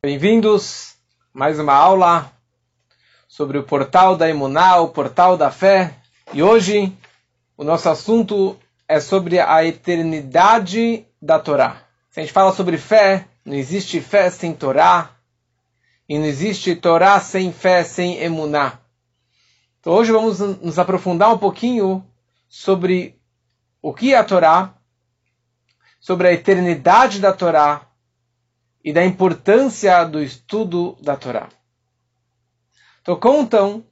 Bem-vindos mais uma aula sobre o portal da Emuná, o portal da fé. E hoje o nosso assunto é sobre a eternidade da Torá. Se a gente fala sobre fé, não existe fé sem Torá e não existe Torá sem fé, sem Emuná. Então hoje vamos nos aprofundar um pouquinho sobre o que é a Torá, sobre a eternidade da Torá e da importância do estudo da Torá. Então contam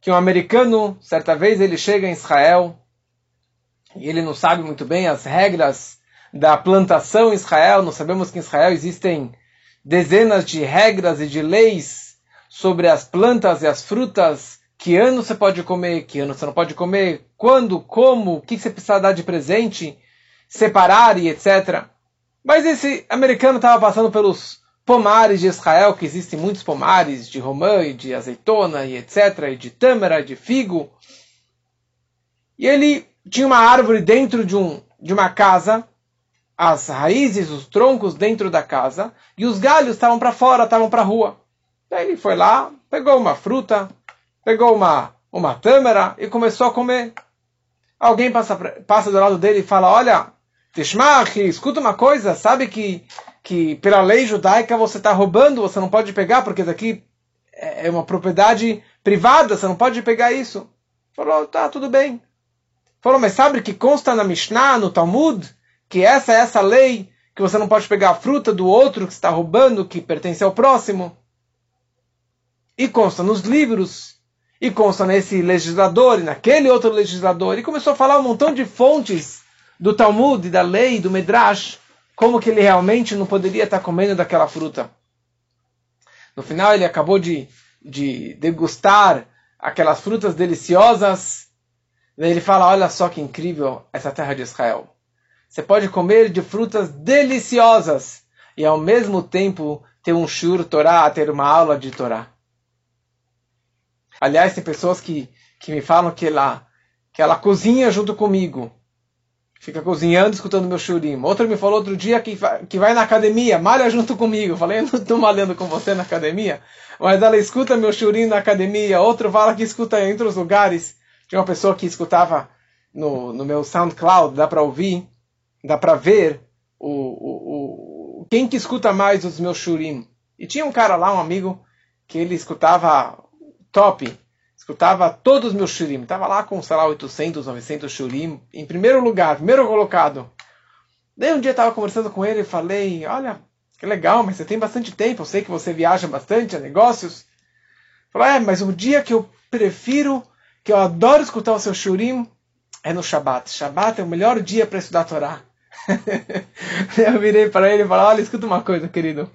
que um americano, certa vez ele chega em Israel e ele não sabe muito bem as regras da plantação em Israel. Nós sabemos que em Israel existem dezenas de regras e de leis sobre as plantas e as frutas. Que ano você pode comer, que ano você não pode comer, quando, como, o que você precisa dar de presente, separar e etc. Mas esse americano estava passando pelos pomares de Israel, que existem muitos pomares de romã e de azeitona e etc, e de tâmara, de figo. E ele tinha uma árvore dentro de, um, de uma casa, as raízes, os troncos dentro da casa, e os galhos estavam para fora, estavam para a rua. Daí ele foi lá, pegou uma fruta, pegou uma, uma tâmara e começou a comer. Alguém passa, passa do lado dele e fala, olha, Tishmach, escuta uma coisa, sabe que, que pela lei judaica você está roubando, você não pode pegar, porque daqui é, é uma propriedade privada, você não pode pegar isso. Falou, tá, tudo bem. Falou, mas sabe que consta na Mishnah, no Talmud, que essa é essa lei, que você não pode pegar a fruta do outro que está roubando, que pertence ao próximo. E consta nos livros, e consta nesse legislador, e naquele outro legislador, e começou a falar um montão de fontes do Talmud, da lei, do Medrash, como que ele realmente não poderia estar comendo daquela fruta. No final ele acabou de, de degustar aquelas frutas deliciosas. Daí ele fala, olha só que incrível essa terra de Israel. Você pode comer de frutas deliciosas e ao mesmo tempo ter um shur Torá, ter uma aula de Torá. Aliás, tem pessoas que, que me falam que ela, que ela cozinha junto comigo fica cozinhando, escutando meu shurim. Outro me falou outro dia que, que vai na academia, malha junto comigo. Eu falei, eu não estou malhando com você na academia, mas ela escuta meu shurim na academia. Outro fala que escuta em outros lugares. Tinha uma pessoa que escutava no, no meu SoundCloud, dá para ouvir, dá para ver o, o, o, quem que escuta mais os meus shurim. E tinha um cara lá, um amigo, que ele escutava top escutava todos os meus shurim. Estava lá com, sei lá, 800, 900 shurim. Em primeiro lugar, primeiro colocado. Daí um dia estava conversando com ele e falei, olha, que legal, mas você tem bastante tempo. Eu sei que você viaja bastante a negócios. Falei, é, mas o dia que eu prefiro, que eu adoro escutar o seu shurim, é no Shabat. Shabat é o melhor dia para estudar a Torá. eu virei para ele e falei, olha, escuta uma coisa, querido.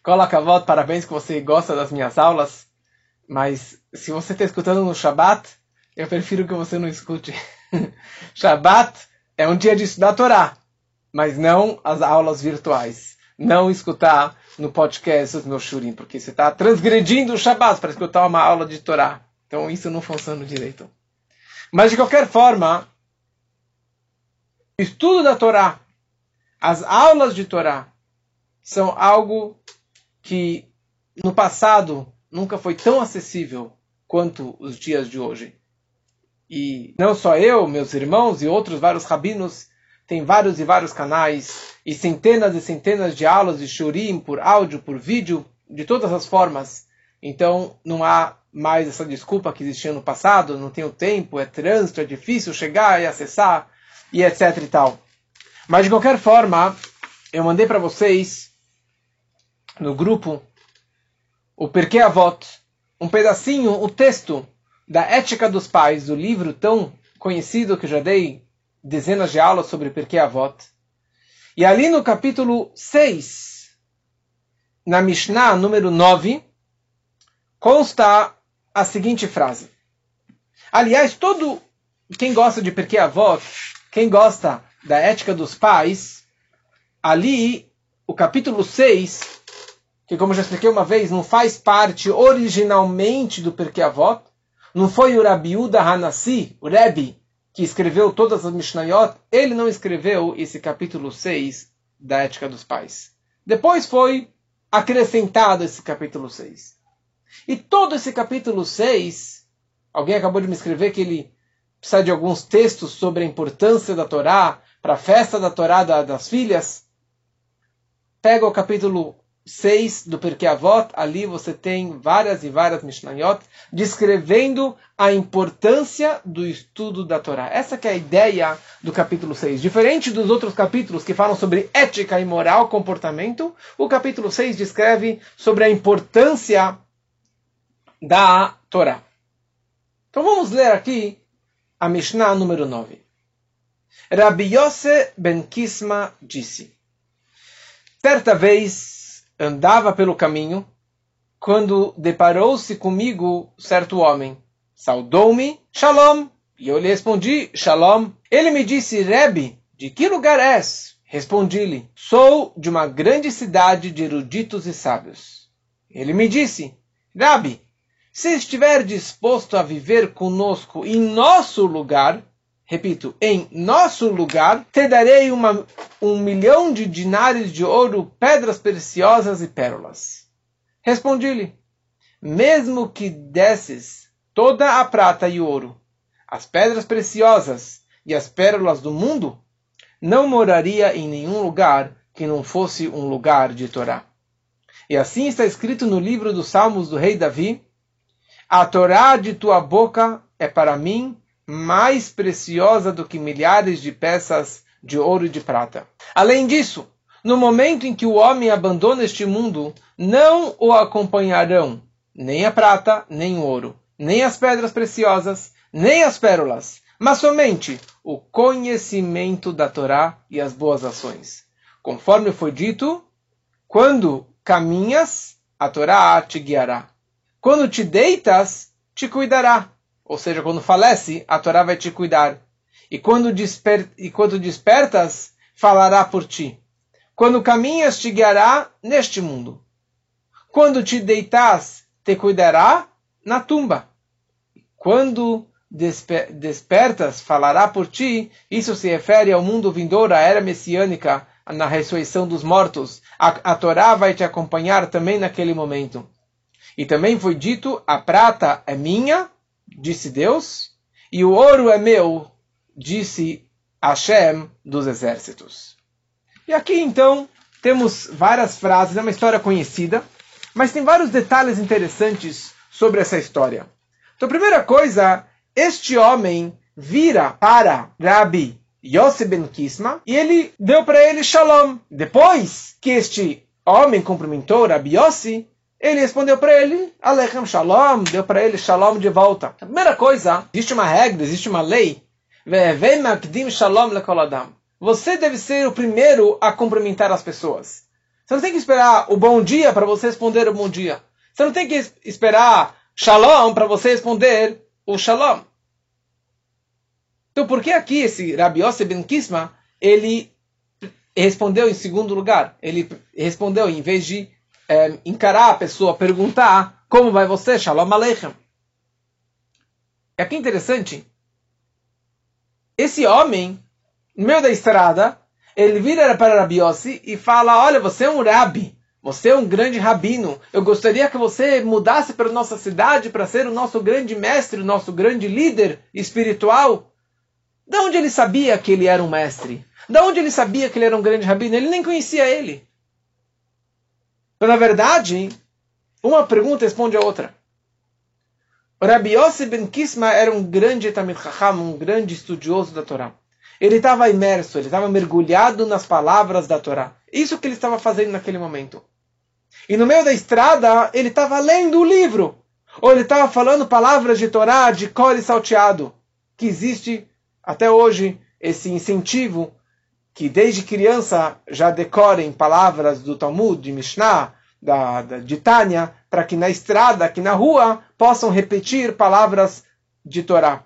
Coloca a volta, parabéns que você gosta das minhas aulas. Mas se você está escutando no Shabat, eu prefiro que você não escute. Shabat é um dia de estudar a Torá, mas não as aulas virtuais. Não escutar no podcast os meus shurim, porque você está transgredindo o Shabat para escutar uma aula de Torá. Então isso não funciona direito. Mas de qualquer forma, estudo da Torá, as aulas de Torá, são algo que no passado nunca foi tão acessível quanto os dias de hoje. E não só eu, meus irmãos e outros vários rabinos, tem vários e vários canais e centenas e centenas de aulas de shurim por áudio, por vídeo, de todas as formas. Então não há mais essa desculpa que existia no passado, não tenho tempo, é trânsito, é difícil chegar e acessar e etc e tal. Mas de qualquer forma, eu mandei para vocês no grupo o Perquê Avot, um pedacinho, o texto da Ética dos Pais, do livro tão conhecido que já dei dezenas de aulas sobre Perquê Avot. E ali no capítulo 6, na Mishnah número 9, consta a seguinte frase. Aliás, todo quem gosta de Perquê Avot, quem gosta da ética dos pais, ali, o capítulo 6, que como já expliquei uma vez, não faz parte originalmente do Perkei Avot, não foi o Rabi Uda Hanassi, o Rebbe, que escreveu todas as Mishnayot, ele não escreveu esse capítulo 6 da Ética dos Pais. Depois foi acrescentado esse capítulo 6. E todo esse capítulo 6, alguém acabou de me escrever que ele precisa de alguns textos sobre a importância da Torá para a festa da Torá das filhas. Pega o capítulo 6 do Perkei Avot, ali você tem várias e várias Mishnayot descrevendo a importância do estudo da Torá. Essa que é a ideia do capítulo 6. Diferente dos outros capítulos que falam sobre ética e moral, comportamento, o capítulo 6 descreve sobre a importância da Torá. Então vamos ler aqui a Mishnah número 9. Rabbi Yose ben Kisma disse: Certa vez andava pelo caminho, quando deparou-se comigo certo homem. Saudou-me, Shalom. E eu lhe respondi, Shalom. Ele me disse, Rebbe, de que lugar és? Respondi-lhe, sou de uma grande cidade de eruditos e sábios. Ele me disse, Rabi, se estiver disposto a viver conosco em nosso lugar, repito, em nosso lugar, te darei uma, um milhão de dinares de ouro, pedras preciosas e pérolas. Respondi-lhe, mesmo que desses toda a prata e ouro, as pedras preciosas e as pérolas do mundo, não moraria em nenhum lugar que não fosse um lugar de Torá. E assim está escrito no livro dos Salmos do rei Davi: A Torá de tua boca é para mim mais preciosa do que milhares de peças de ouro e de prata. Além disso, no momento em que o homem abandona este mundo, não o acompanharão nem a prata, nem o ouro, nem as pedras preciosas, nem as pérolas, mas somente o conhecimento da Torá e as boas ações. Conforme foi dito, quando caminhas, a Torá te guiará. Quando te deitas, te cuidará. Ou seja, quando falece, a Torá vai te cuidar. E quando, desper... e quando despertas, falará por ti. Quando caminhas, te guiará neste mundo. Quando te deitas, te cuidará na tumba. Quando desper... despertas, falará por ti. Isso se refere ao mundo vindouro, à era messiânica, na ressurreição dos mortos. A, a Torá vai te acompanhar também naquele momento. E também foi dito: a prata é minha disse Deus, e o ouro é meu, disse Hashem dos exércitos. E aqui então temos várias frases, é uma história conhecida, mas tem vários detalhes interessantes sobre essa história. Então, primeira coisa, este homem vira para Rabi Yossi ben Kisma e ele deu para ele shalom. Depois que este homem cumprimentou Rabi Yossi, ele respondeu para ele, Alechem Shalom, deu para ele Shalom de volta. Primeira coisa, existe uma regra, existe uma lei. Shalom. Você deve ser o primeiro a cumprimentar as pessoas. Você não tem que esperar o bom dia para você responder o bom dia. Você não tem que esperar Shalom para você responder o Shalom. Então por que aqui esse Rabi Yosef ben Kisma, ele respondeu em segundo lugar? Ele respondeu em vez de é, encarar a pessoa, perguntar como vai você, Shalom Aleichem. É aqui interessante. Esse homem, no meio da estrada, ele vira para Rabi Yossi e fala: Olha, você é um rabi, você é um grande rabino. Eu gostaria que você mudasse para nossa cidade para ser o nosso grande mestre, o nosso grande líder espiritual. De onde ele sabia que ele era um mestre? De onde ele sabia que ele era um grande rabino? Ele nem conhecia ele. Então, na verdade, uma pergunta responde a outra. Rabbi Yossi ben Kisma era um grande Tamil Chacham, um grande estudioso da Torá. Ele estava imerso, ele estava mergulhado nas palavras da Torá. Isso que ele estava fazendo naquele momento. E no meio da estrada, ele estava lendo o livro. Ou ele estava falando palavras de Torá de core salteado. Que existe até hoje esse incentivo que desde criança já decorem palavras do Talmud, de Mishnah, da, da, de Tânia, para que na estrada, aqui na rua, possam repetir palavras de Torá.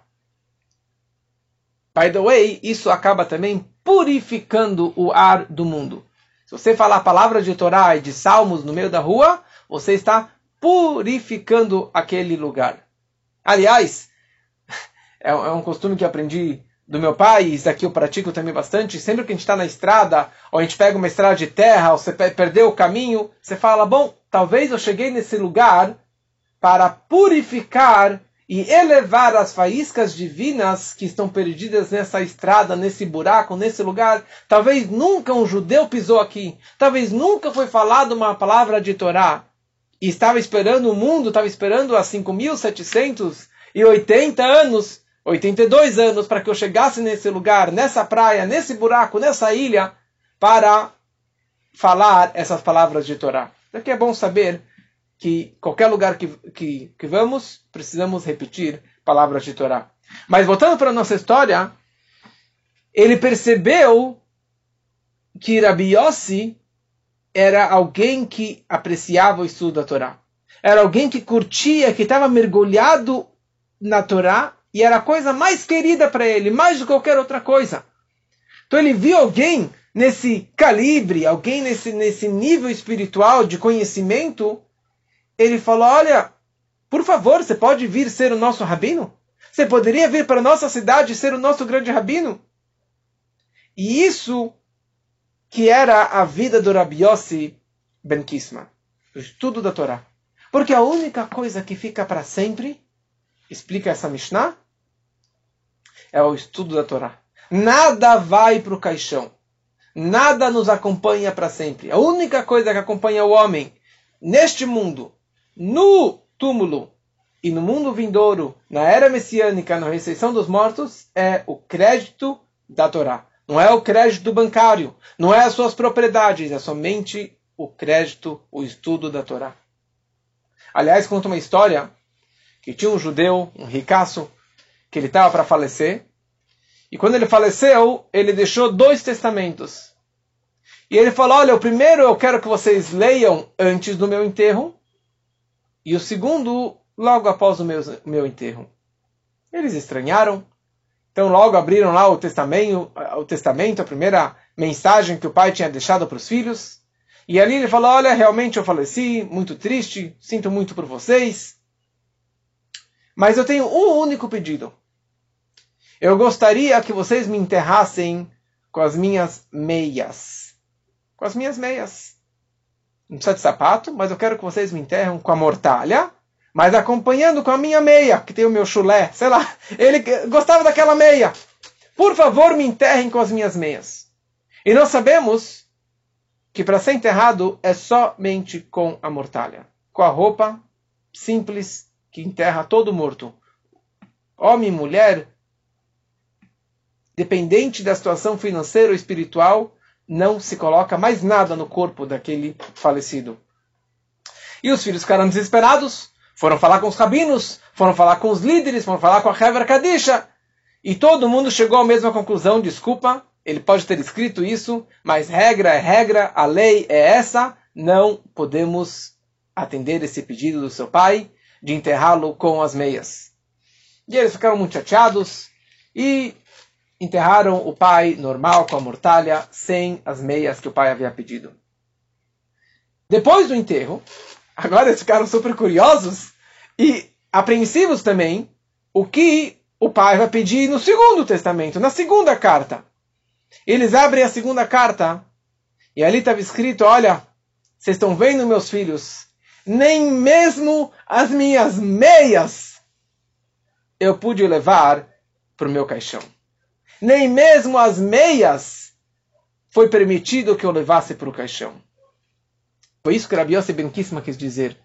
By the way, isso acaba também purificando o ar do mundo. Se você falar palavras de Torá e de salmos no meio da rua, você está purificando aquele lugar. Aliás, é, é um costume que aprendi do meu pai, isso aqui eu pratico também bastante, sempre que a gente está na estrada, ou a gente pega uma estrada de terra, ou você perdeu o caminho, você fala, bom, talvez eu cheguei nesse lugar para purificar e elevar as faíscas divinas que estão perdidas nessa estrada, nesse buraco, nesse lugar. Talvez nunca um judeu pisou aqui. Talvez nunca foi falado uma palavra de Torá. E estava esperando o mundo, estava esperando há 5.780 anos 82 anos para que eu chegasse nesse lugar, nessa praia, nesse buraco, nessa ilha, para falar essas palavras de Torá. Daqui é bom saber que qualquer lugar que, que, que vamos, precisamos repetir palavras de Torá. Mas voltando para a nossa história, ele percebeu que Rabi Yossi era alguém que apreciava o estudo da Torá. Era alguém que curtia, que estava mergulhado na Torá e era a coisa mais querida para ele, mais do que qualquer outra coisa. Então ele viu alguém nesse calibre, alguém nesse, nesse nível espiritual de conhecimento. Ele falou: Olha, por favor, você pode vir ser o nosso rabino? Você poderia vir para a nossa cidade ser o nosso grande rabino? E isso que era a vida do Rabi Yossi Ben Kisma, o estudo da Torá. Porque a única coisa que fica para sempre explica essa Mishnah, é o estudo da Torá. Nada vai para o caixão. Nada nos acompanha para sempre. A única coisa que acompanha o homem neste mundo, no túmulo e no mundo vindouro, na era messiânica, na ressurreição dos mortos, é o crédito da Torá. Não é o crédito bancário, não é as suas propriedades, é somente o crédito, o estudo da Torá. Aliás, conta uma história que tinha um judeu, um ricaço, que ele estava para falecer. E quando ele faleceu, ele deixou dois testamentos. E ele falou: Olha, o primeiro eu quero que vocês leiam antes do meu enterro, e o segundo logo após o meu, meu enterro. Eles estranharam, então logo abriram lá o testamento, o testamento, a primeira mensagem que o pai tinha deixado para os filhos. E ali ele falou: Olha, realmente eu faleci, muito triste, sinto muito por vocês. Mas eu tenho um único pedido. Eu gostaria que vocês me enterrassem com as minhas meias. Com as minhas meias. Não precisa de sapato, mas eu quero que vocês me enterram com a mortalha, mas acompanhando com a minha meia, que tem o meu chulé, sei lá. Ele gostava daquela meia. Por favor, me enterrem com as minhas meias. E nós sabemos que para ser enterrado é somente com a mortalha, com a roupa simples que enterra todo morto. Homem, mulher, dependente da situação financeira ou espiritual, não se coloca mais nada no corpo daquele falecido. E os filhos ficaram desesperados, foram falar com os rabinos, foram falar com os líderes, foram falar com a Hever Kadisha. E todo mundo chegou à mesma conclusão, desculpa, ele pode ter escrito isso, mas regra é regra, a lei é essa, não podemos atender esse pedido do seu pai, de enterrá-lo com as meias. E eles ficaram muito chateados e enterraram o pai normal com a mortalha, sem as meias que o pai havia pedido. Depois do enterro, agora eles ficaram super curiosos e apreensivos também o que o pai vai pedir no segundo testamento, na segunda carta. Eles abrem a segunda carta e ali estava escrito: Olha, vocês estão vendo, meus filhos, nem mesmo as minhas meias eu pude levar para o meu caixão. Nem mesmo as meias foi permitido que eu levasse para o caixão. Foi isso que Rabi Yossi Ben quis dizer.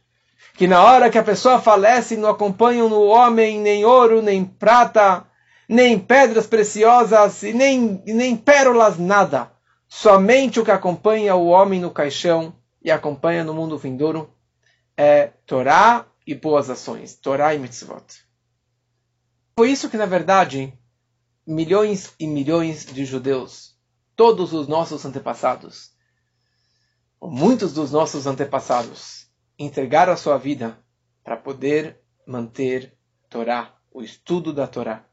Que na hora que a pessoa falece, não acompanham no homem nem ouro, nem prata, nem pedras preciosas, e nem, nem pérolas, nada. Somente o que acompanha o homem no caixão e acompanha no mundo vindouro é Torá e boas ações, Torá e mitzvot. Foi isso que, na verdade, milhões e milhões de judeus, todos os nossos antepassados, ou muitos dos nossos antepassados, entregaram a sua vida para poder manter Torá, o estudo da Torá.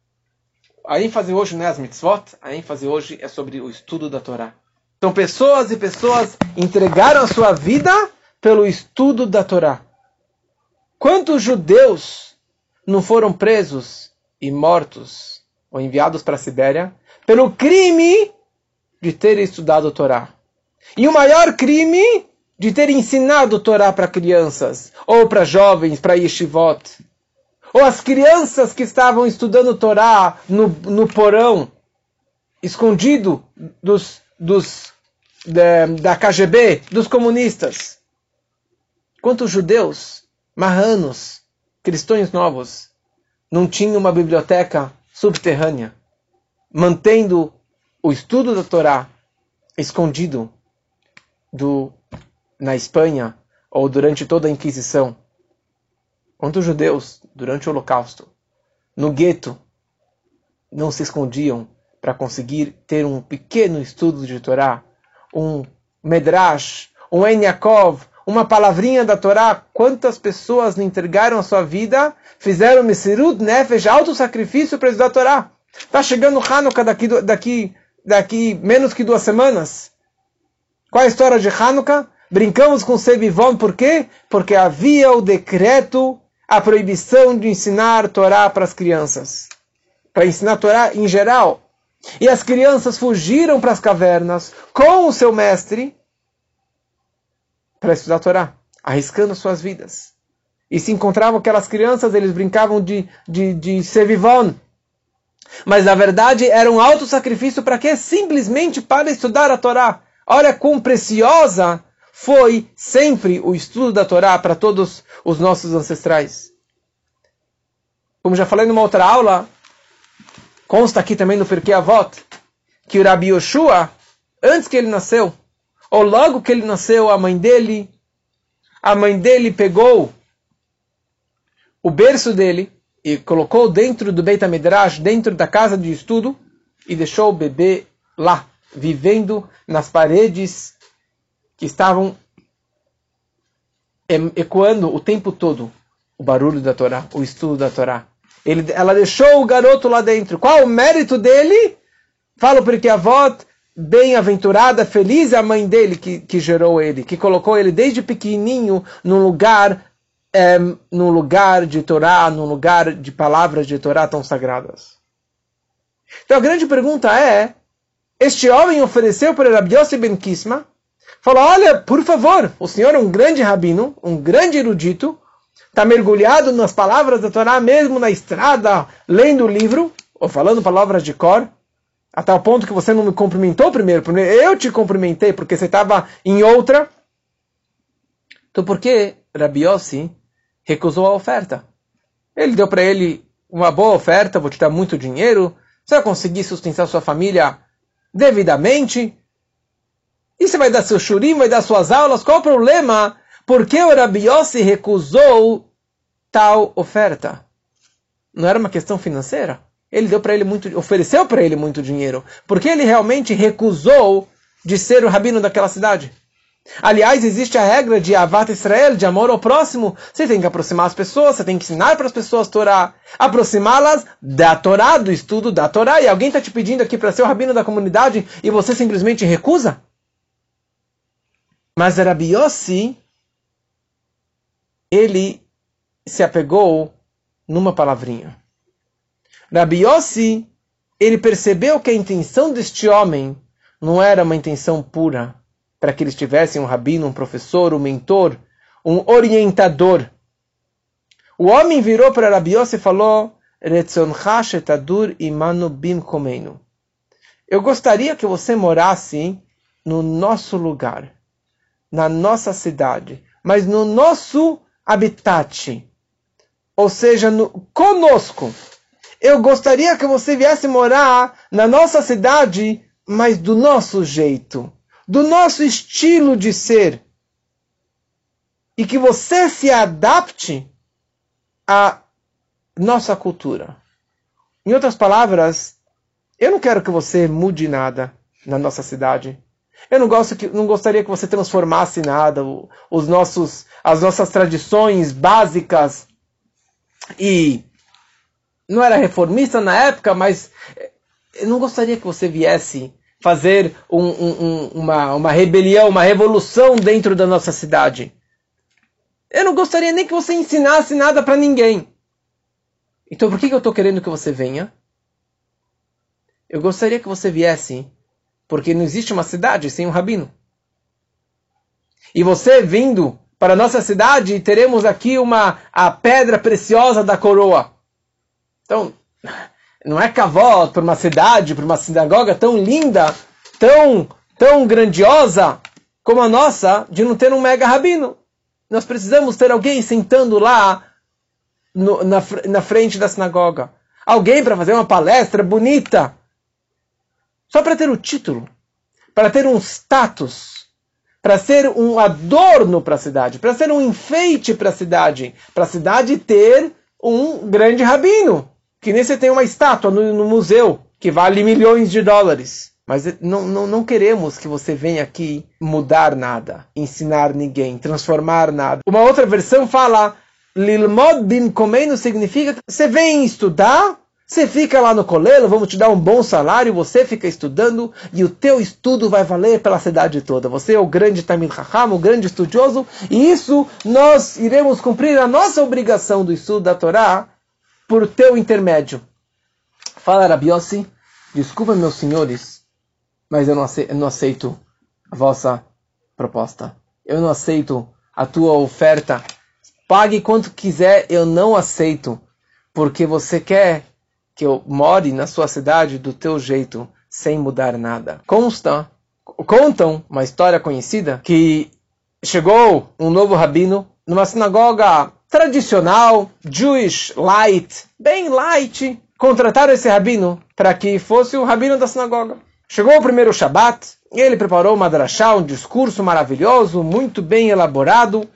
A ênfase hoje não é as mitzvot, a ênfase hoje é sobre o estudo da Torá. Então, pessoas e pessoas entregaram a sua vida pelo estudo da Torá. Quantos judeus não foram presos e mortos ou enviados para a Sibéria, pelo crime de ter estudado Torá. E o maior crime de ter ensinado Torá para crianças, ou para jovens, para yeshivot. Ou as crianças que estavam estudando Torá no, no porão, escondido dos, dos, da KGB, dos comunistas. Quantos judeus, marranos, cristãos novos, não tinham uma biblioteca subterrânea, mantendo o estudo da Torá escondido do, na Espanha ou durante toda a Inquisição. Quantos judeus, durante o Holocausto, no gueto, não se escondiam para conseguir ter um pequeno estudo de Torá, um Medrash, um Enyakov, uma palavrinha da Torá, quantas pessoas entregaram a sua vida, fizeram Mesirut Nefesh, alto sacrifício para estudar a Torá. Está chegando Hanukkah daqui, daqui, daqui menos que duas semanas. Qual é a história de Hanukkah? Brincamos com Sevivon, por quê? Porque havia o decreto, a proibição de ensinar Torá para as crianças. Para ensinar Torá em geral. E as crianças fugiram para as cavernas com o seu mestre para estudar a Torá, arriscando suas vidas. E se encontravam aquelas crianças, eles brincavam de, de, de Sevivon. Mas na verdade era um alto sacrifício para quê? Simplesmente para estudar a Torá. Olha quão preciosa foi sempre o estudo da Torá para todos os nossos ancestrais. Como já falei numa outra aula, consta aqui também no Porquê Avot, que o Rabi Yoshua, antes que ele nasceu, ou logo que ele nasceu, a mãe dele, a mãe dele pegou o berço dele e colocou dentro do Beit HaMidrash, dentro da casa de estudo, e deixou o bebê lá, vivendo nas paredes que estavam ecoando o tempo todo o barulho da Torá, o estudo da Torá. Ele, ela deixou o garoto lá dentro. Qual o mérito dele? Fala porque a avó bem-aventurada, feliz é a mãe dele que, que gerou ele, que colocou ele desde pequenininho num lugar, é, num lugar de Torá, num lugar de palavras de Torá tão sagradas. Então a grande pergunta é, este homem ofereceu para Rabi Yossi ben Kisma, falou, olha, por favor, o senhor é um grande rabino, um grande erudito, está mergulhado nas palavras da Torá, mesmo na estrada, lendo o livro, ou falando palavras de cor, a tal ponto que você não me cumprimentou primeiro. Primeiro eu te cumprimentei porque você estava em outra. Então por que Rabiossi recusou a oferta? Ele deu para ele uma boa oferta, vou te dar muito dinheiro, você vai conseguir sustentar sua família devidamente. E você vai dar seu shurim, vai dar suas aulas. Qual o problema? Por que o Rabiossi recusou tal oferta? Não era uma questão financeira? Ele deu para ele muito, ofereceu para ele muito dinheiro, porque ele realmente recusou de ser o rabino daquela cidade. Aliás, existe a regra de Avat Israel, de amor ao próximo. Você tem que aproximar as pessoas, você tem que ensinar para as pessoas Torá, aproximá-las da Torá, do estudo da Torá. E alguém está te pedindo aqui para ser o rabino da comunidade e você simplesmente recusa? Mas Rabi Yossi, ele se apegou numa palavrinha. Rabi Yossi, ele percebeu que a intenção deste homem não era uma intenção pura, para que eles tivessem um rabino, um professor, um mentor, um orientador. O homem virou para Rabi Yossi e falou, eu gostaria que você morasse no nosso lugar, na nossa cidade, mas no nosso habitat, ou seja, no, conosco eu gostaria que você viesse morar na nossa cidade, mas do nosso jeito, do nosso estilo de ser. E que você se adapte à nossa cultura. Em outras palavras, eu não quero que você mude nada na nossa cidade. Eu não, gosto que, não gostaria que você transformasse nada, os nossos, as nossas tradições básicas e não era reformista na época, mas eu não gostaria que você viesse fazer um, um, uma, uma rebelião, uma revolução dentro da nossa cidade. Eu não gostaria nem que você ensinasse nada para ninguém. Então por que, que eu estou querendo que você venha? eu gostaria que você viesse, porque não existe uma cidade sem um rabino. E você vindo para a nossa cidade, teremos aqui uma a pedra preciosa da coroa. Então, não é cavalo para uma cidade, para uma sinagoga tão linda, tão, tão grandiosa como a nossa, de não ter um mega rabino. Nós precisamos ter alguém sentando lá no, na, na frente da sinagoga. Alguém para fazer uma palestra bonita. Só para ter o título. Para ter um status. Para ser um adorno para a cidade. Para ser um enfeite para a cidade. Para a cidade ter um grande rabino. Que nem você tem uma estátua no, no museu que vale milhões de dólares. Mas não, não, não, queremos que você venha aqui mudar nada, ensinar ninguém, transformar nada. Uma outra versão fala: Lilmod bin Komeno significa que você vem estudar, você fica lá no colelo, vamos te dar um bom salário, você fica estudando e o teu estudo vai valer pela cidade toda. Você é o grande Tamil Raham, o grande estudioso, e isso nós iremos cumprir a nossa obrigação do estudo da Torá por teu intermédio. Fala Rabiossi, desculpa meus senhores, mas eu não aceito, eu não aceito a vossa proposta. Eu não aceito a tua oferta. Pague quanto quiser, eu não aceito, porque você quer que eu more na sua cidade do teu jeito, sem mudar nada. Consta, contam uma história conhecida que chegou um novo rabino numa sinagoga tradicional, Jewish light, bem light, contrataram esse rabino para que fosse o rabino da sinagoga. Chegou o primeiro Shabat, e ele preparou uma drachá, um discurso maravilhoso, muito bem elaborado,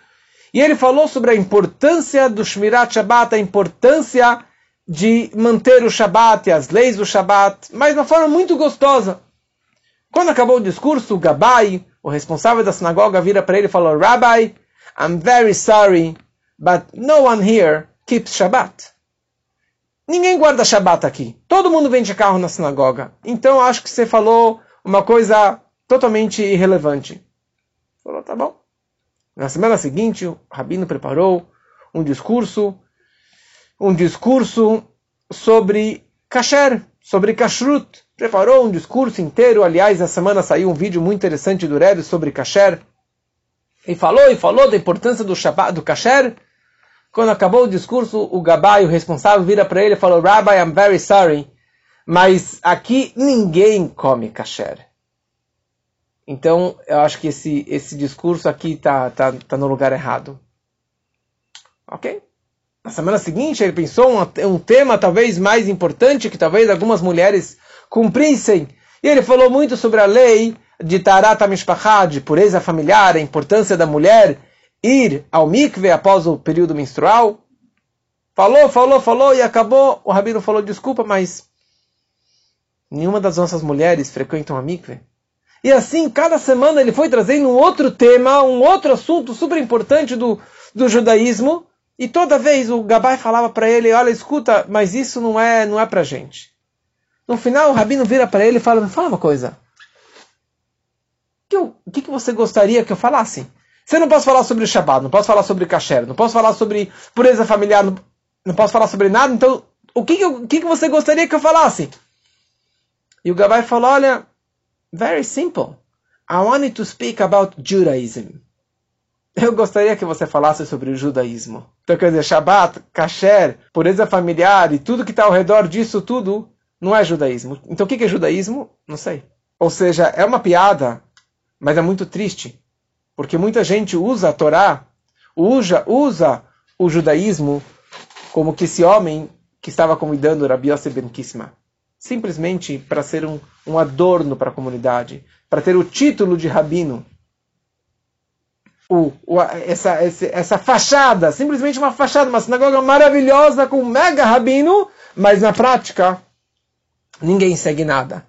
e ele falou sobre a importância do Shmirat Shabbat, a importância de manter o Shabat e as leis do Shabat, mas de uma forma muito gostosa. Quando acabou o discurso, o Gabai, o responsável da sinagoga, vira para ele e falou: Rabbi, I'm very sorry, but no one here keeps Shabbat. Ninguém guarda Shabbat aqui. Todo mundo vende carro na sinagoga. Então acho que você falou uma coisa totalmente irrelevante. Falou, tá bom. Na semana seguinte, o rabino preparou um discurso, um discurso sobre kasher, sobre kashrut. Preparou um discurso inteiro. Aliás, na semana saiu um vídeo muito interessante do Rebbe sobre kasher. E falou e falou da importância do Shabbat, do kasher. Quando acabou o discurso, o Gabai, o responsável, vira para ele e falou: Rabbi, I'm very sorry, mas aqui ninguém come kasher. Então, eu acho que esse, esse discurso aqui está tá, tá no lugar errado. Ok? Na semana seguinte, ele pensou um, um tema talvez mais importante, que talvez algumas mulheres cumprissem. E ele falou muito sobre a lei de Tarat HaMishpachah, de pureza familiar, a importância da mulher ir ao mikve após o período menstrual. Falou, falou, falou e acabou. O rabino falou: desculpa, mas nenhuma das nossas mulheres frequentam a mikve. E assim, cada semana ele foi trazendo um outro tema, um outro assunto super importante do, do judaísmo. E toda vez o Gabai falava para ele: Olha, escuta, mas isso não é, não é para gente. No final, o rabino vira para ele e fala: Fala uma coisa. O que, que você gostaria que eu falasse? Você não posso falar sobre Shabbat, não posso falar sobre kasher, não posso falar sobre pureza familiar, não, não posso falar sobre nada, então o que, que, o que, que você gostaria que eu falasse? E o Gabai falou, olha, very simple. I wanted to speak about Judaism. Eu gostaria que você falasse sobre o judaísmo. Então, quer dizer, Shabbat, kasher, pureza familiar e tudo que está ao redor disso tudo não é judaísmo. Então, o que é judaísmo? Não sei. Ou seja, é uma piada, mas é muito triste. Porque muita gente usa a Torá, usa, usa o judaísmo como que esse homem que estava convidando Rabi Yosef Ben Kisma. Simplesmente para ser um, um adorno para a comunidade, para ter o título de rabino. O, o, essa, essa, essa fachada, simplesmente uma fachada, uma sinagoga maravilhosa com um mega rabino, mas na prática ninguém segue nada.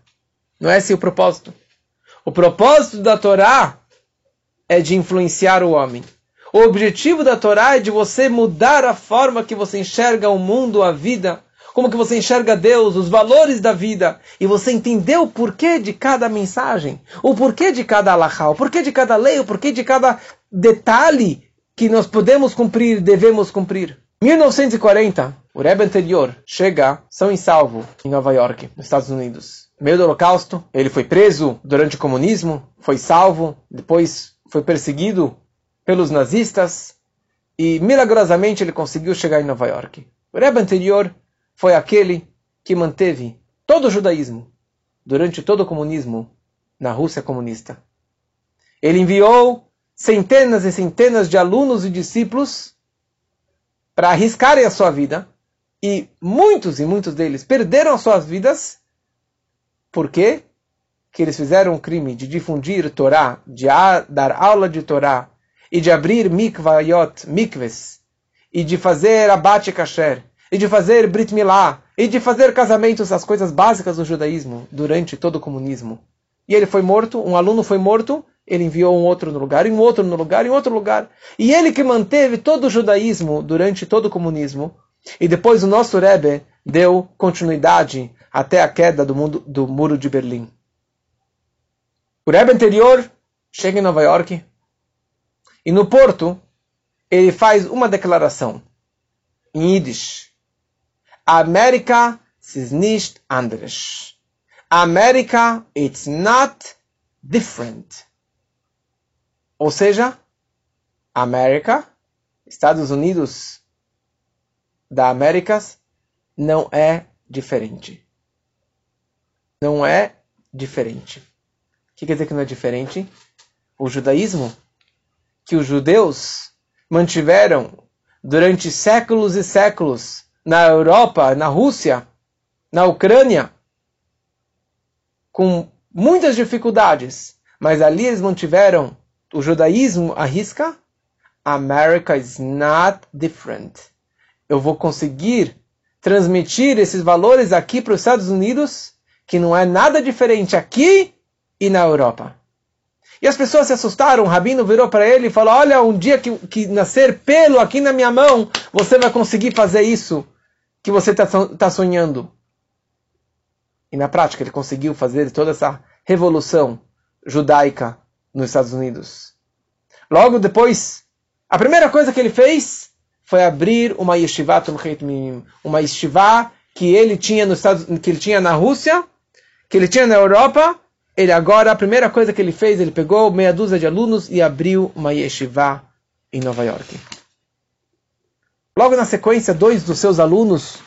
Não é esse o propósito. O propósito da Torá é de influenciar o homem. O objetivo da Torá é de você mudar a forma que você enxerga o mundo, a vida, como que você enxerga Deus, os valores da vida, e você entender o porquê de cada mensagem, o porquê de cada alahá, o porquê de cada lei, o porquê de cada detalhe que nós podemos cumprir, devemos cumprir. 1940, o Rebbe anterior chega são em salvo em Nova York, nos Estados Unidos. meio do Holocausto, ele foi preso durante o comunismo, foi salvo, depois foi perseguido pelos nazistas e milagrosamente ele conseguiu chegar em Nova York. O Rebbe anterior foi aquele que manteve todo o judaísmo durante todo o comunismo na Rússia comunista. Ele enviou centenas e centenas de alunos e discípulos para arriscarem a sua vida e muitos e muitos deles perderam suas vidas por quê? Que eles fizeram um crime de difundir Torá, de dar aula de Torá, e de abrir mikvayot, mikves, e de fazer abate kasher, e de fazer brit milá, e de fazer casamentos, as coisas básicas do judaísmo, durante todo o comunismo. E ele foi morto, um aluno foi morto, ele enviou um outro no lugar, e um outro no lugar, e um outro lugar. E ele que manteve todo o judaísmo durante todo o comunismo. E depois o nosso Rebbe deu continuidade até a queda do, mundo, do muro de Berlim. O Rebbe anterior chega em Nova York e no porto ele faz uma declaração em Yiddish. América ist nicht anders. América it's not different. Ou seja, América, Estados Unidos da Américas, não é diferente não é diferente. Que quer dizer que não é diferente? O judaísmo, que os judeus mantiveram durante séculos e séculos na Europa, na Rússia, na Ucrânia, com muitas dificuldades, mas ali eles mantiveram o judaísmo à risca. America is not different. Eu vou conseguir transmitir esses valores aqui para os Estados Unidos que não é nada diferente aqui e na Europa. E as pessoas se assustaram, o rabino virou para ele e falou: Olha, um dia que, que nascer pelo aqui na minha mão, você vai conseguir fazer isso que você está tá sonhando. E na prática ele conseguiu fazer toda essa revolução judaica nos Estados Unidos. Logo depois, a primeira coisa que ele fez foi abrir uma yeshiva uma yeshiva que ele tinha nos Estados, que ele tinha na Rússia que ele tinha na Europa, ele agora, a primeira coisa que ele fez, ele pegou meia dúzia de alunos e abriu uma yeshiva em Nova York. Logo na sequência, dois dos seus alunos,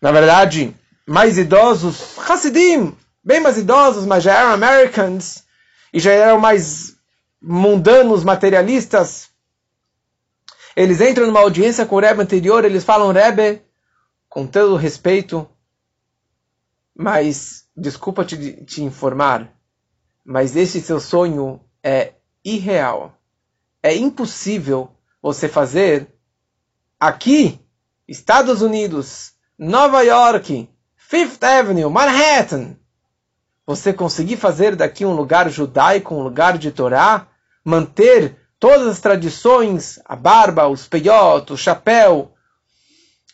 na verdade, mais idosos, Hasidim, bem mais idosos, mas já eram Americans, e já eram mais mundanos, materialistas, eles entram numa audiência com o Rebbe anterior, eles falam, Rebbe, com todo respeito, mas desculpa te, te informar, mas esse seu sonho é irreal. É impossível você fazer aqui, Estados Unidos, Nova York, Fifth Avenue, Manhattan, você conseguir fazer daqui um lugar judaico, um lugar de Torá, manter todas as tradições, a barba, os peiotes, o chapéu,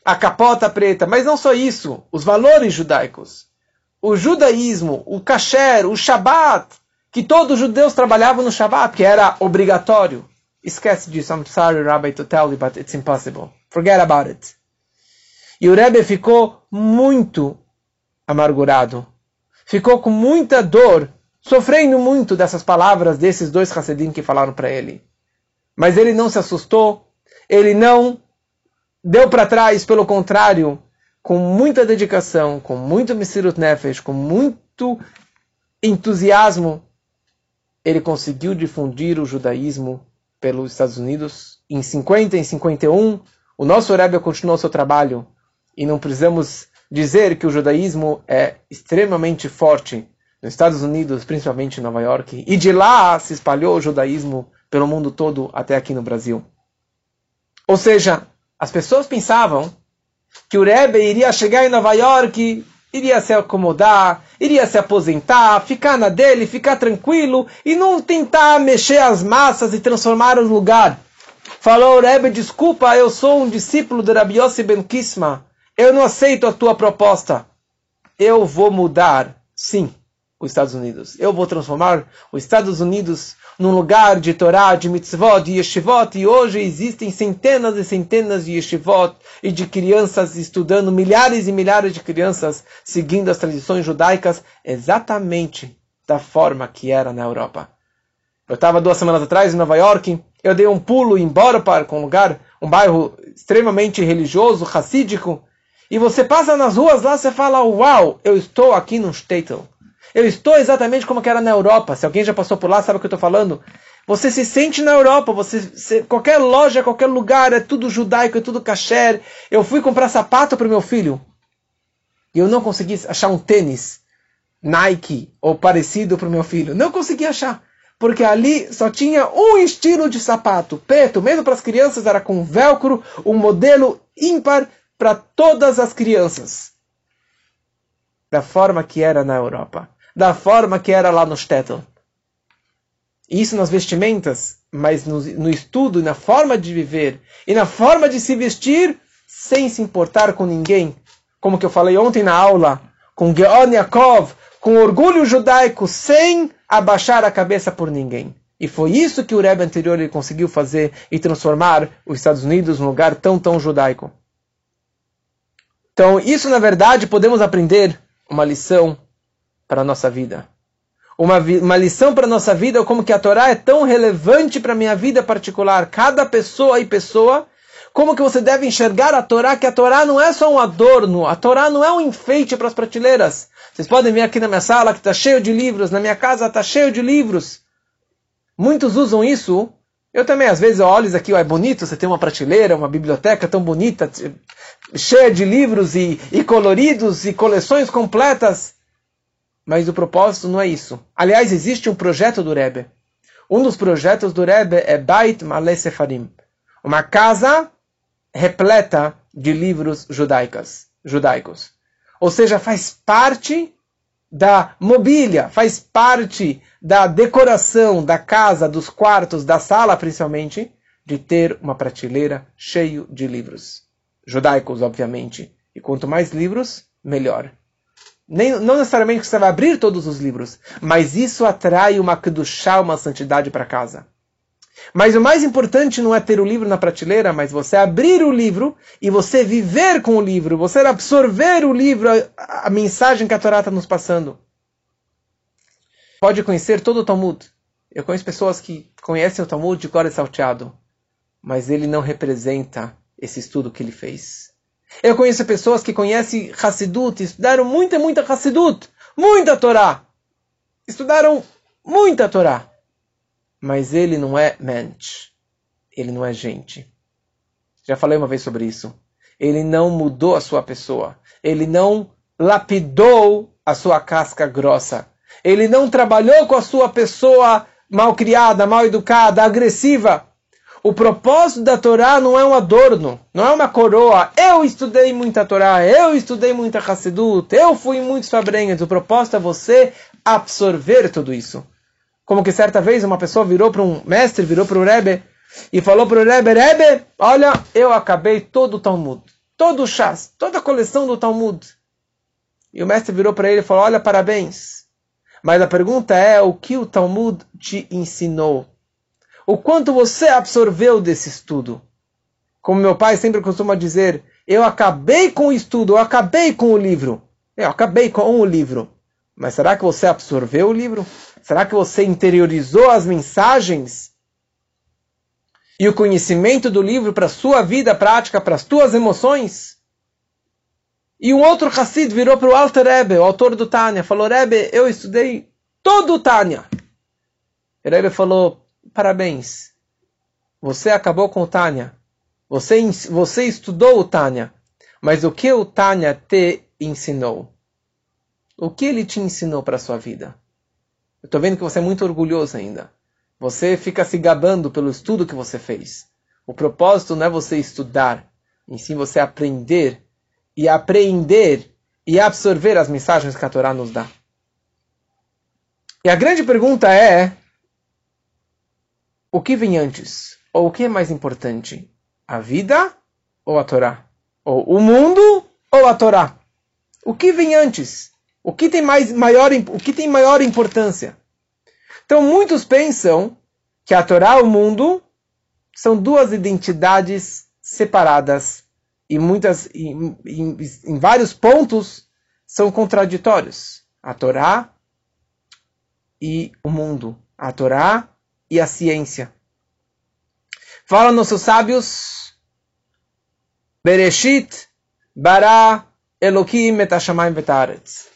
a capota preta, mas não só isso, os valores judaicos o judaísmo, o kasher, o shabat, que todos os judeus trabalhavam no shabat, que era obrigatório. Esquece disso. I'm sorry, Rabbi, to tell you, but it's impossible. Forget about it. E o Rebbe ficou muito amargurado. Ficou com muita dor, sofrendo muito dessas palavras desses dois Hassidim que falaram para ele. Mas ele não se assustou, ele não deu para trás, pelo contrário, com muita dedicação, com muito Mesirut Nefesh, com muito entusiasmo, ele conseguiu difundir o judaísmo pelos Estados Unidos. Em 50, em 51, o nosso Rebbe continuou seu trabalho e não precisamos dizer que o judaísmo é extremamente forte nos Estados Unidos, principalmente em Nova York, e de lá se espalhou o judaísmo pelo mundo todo até aqui no Brasil. Ou seja, as pessoas pensavam que o Rebbe iria chegar em Nova York, iria se acomodar, iria se aposentar, ficar na dele, ficar tranquilo e não tentar mexer as massas e transformar o lugar. Falou o Rebbe, desculpa, eu sou um discípulo de Rabbi Yossi Ben Kisma, eu não aceito a tua proposta. Eu vou mudar, sim. os Estados Unidos. Eu vou transformar os Estados Unidos num lugar de Torá, de mitzvot, de yeshivot, e hoje existem centenas e centenas de yeshivot e de crianças estudando, milhares e milhares de crianças seguindo as tradições judaicas exatamente da forma que era na Europa. Eu estava duas semanas atrás em Nova York, eu dei um pulo embora para um lugar, um bairro extremamente religioso, racídico, e você passa nas ruas lá, você fala, uau, eu estou aqui no shtetl. Eu estou exatamente como era na Europa. Se alguém já passou por lá, sabe o que eu estou falando? Você se sente na Europa, você, qualquer loja, qualquer lugar, é tudo judaico, é tudo kasher. Eu fui comprar sapato para o meu filho e eu não consegui achar um tênis Nike ou parecido para o meu filho. Não consegui achar. Porque ali só tinha um estilo de sapato, preto, mesmo para as crianças, era com velcro, um modelo ímpar para todas as crianças. Da forma que era na Europa da forma que era lá no Shtetl. Isso nas vestimentas, mas no, no estudo, na forma de viver e na forma de se vestir sem se importar com ninguém. Como que eu falei ontem na aula, com Geon Yaakov, com orgulho judaico, sem abaixar a cabeça por ninguém. E foi isso que o Rebbe anterior ele conseguiu fazer e transformar os Estados Unidos num lugar tão, tão judaico. Então, isso na verdade podemos aprender uma lição para a nossa vida. Uma, uma lição para a nossa vida, como que a Torá é tão relevante para a minha vida particular. Cada pessoa e pessoa, como que você deve enxergar a Torá, que a Torá não é só um adorno, a Torá não é um enfeite para as prateleiras. Vocês podem ver aqui na minha sala que está cheio de livros, na minha casa está cheio de livros. Muitos usam isso. Eu também, às vezes, olho isso aqui, ó, é bonito, você tem uma prateleira, uma biblioteca tão bonita, cheia de livros e, e coloridos e coleções completas. Mas o propósito não é isso. Aliás, existe um projeto do Rebbe. Um dos projetos do Rebbe é Bait Malé Sefarim. Uma casa repleta de livros judaicas, judaicos. Ou seja, faz parte da mobília, faz parte da decoração da casa, dos quartos, da sala principalmente, de ter uma prateleira cheio de livros. Judaicos, obviamente. E quanto mais livros, melhor. Nem, não necessariamente que você vai abrir todos os livros, mas isso atrai uma kedushá, uma santidade para casa. Mas o mais importante não é ter o livro na prateleira, mas você abrir o livro e você viver com o livro, você absorver o livro, a, a mensagem que a Torá está nos passando. Pode conhecer todo o Talmud. Eu conheço pessoas que conhecem o Talmud de cor e salteado, mas ele não representa esse estudo que ele fez. Eu conheço pessoas que conhecem Hassidut, estudaram muita, muita Hassidut, muita Torá. Estudaram muita Torá. Mas ele não é mente. Ele não é gente. Já falei uma vez sobre isso. Ele não mudou a sua pessoa. Ele não lapidou a sua casca grossa. Ele não trabalhou com a sua pessoa mal criada, mal educada, agressiva. O propósito da Torá não é um adorno, não é uma coroa. Eu estudei muita Torá, eu estudei muita Hassidut, eu fui em muitos. O propósito é você absorver tudo isso. Como que certa vez uma pessoa virou para um mestre, virou para o Rebbe e falou para o Rebbe, Rebbe, olha, eu acabei todo o Talmud, todo o Shas, toda a coleção do Talmud. E o mestre virou para ele e falou, olha, parabéns. Mas a pergunta é, o que o Talmud te ensinou? O quanto você absorveu desse estudo. Como meu pai sempre costuma dizer, eu acabei com o estudo, eu acabei com o livro. Eu acabei com o livro. Mas será que você absorveu o livro? Será que você interiorizou as mensagens e o conhecimento do livro para a sua vida prática, para as suas emoções? E um outro Hassid virou para o Alter Rebbe, o autor do Tânia, falou, Rebbe, eu estudei todo o Tânia. O Rebbe falou, parabéns. Você acabou com o Tânia. Você, você estudou o Tânia. Mas o que o Tânia te ensinou? O que ele te ensinou para a sua vida? Eu estou vendo que você é muito orgulhoso ainda. Você fica se gabando pelo estudo que você fez. O propósito não é você estudar, em sim você aprender e apreender e absorver as mensagens que a Torá nos dá. E a grande pergunta é: o que vem antes? Ou o que é mais importante? A vida ou a Torá? Ou o mundo ou a Torá? O que vem antes? O que tem mais maior, o que tem maior importância? Então muitos pensam que a Torá e o mundo são duas identidades separadas e muitas em, em, em vários pontos são contraditórios. A Torá e o mundo, a Torá e a ciência. Falam nossos sábios, Bereshit bara Elohim et hashamayim vetaretz.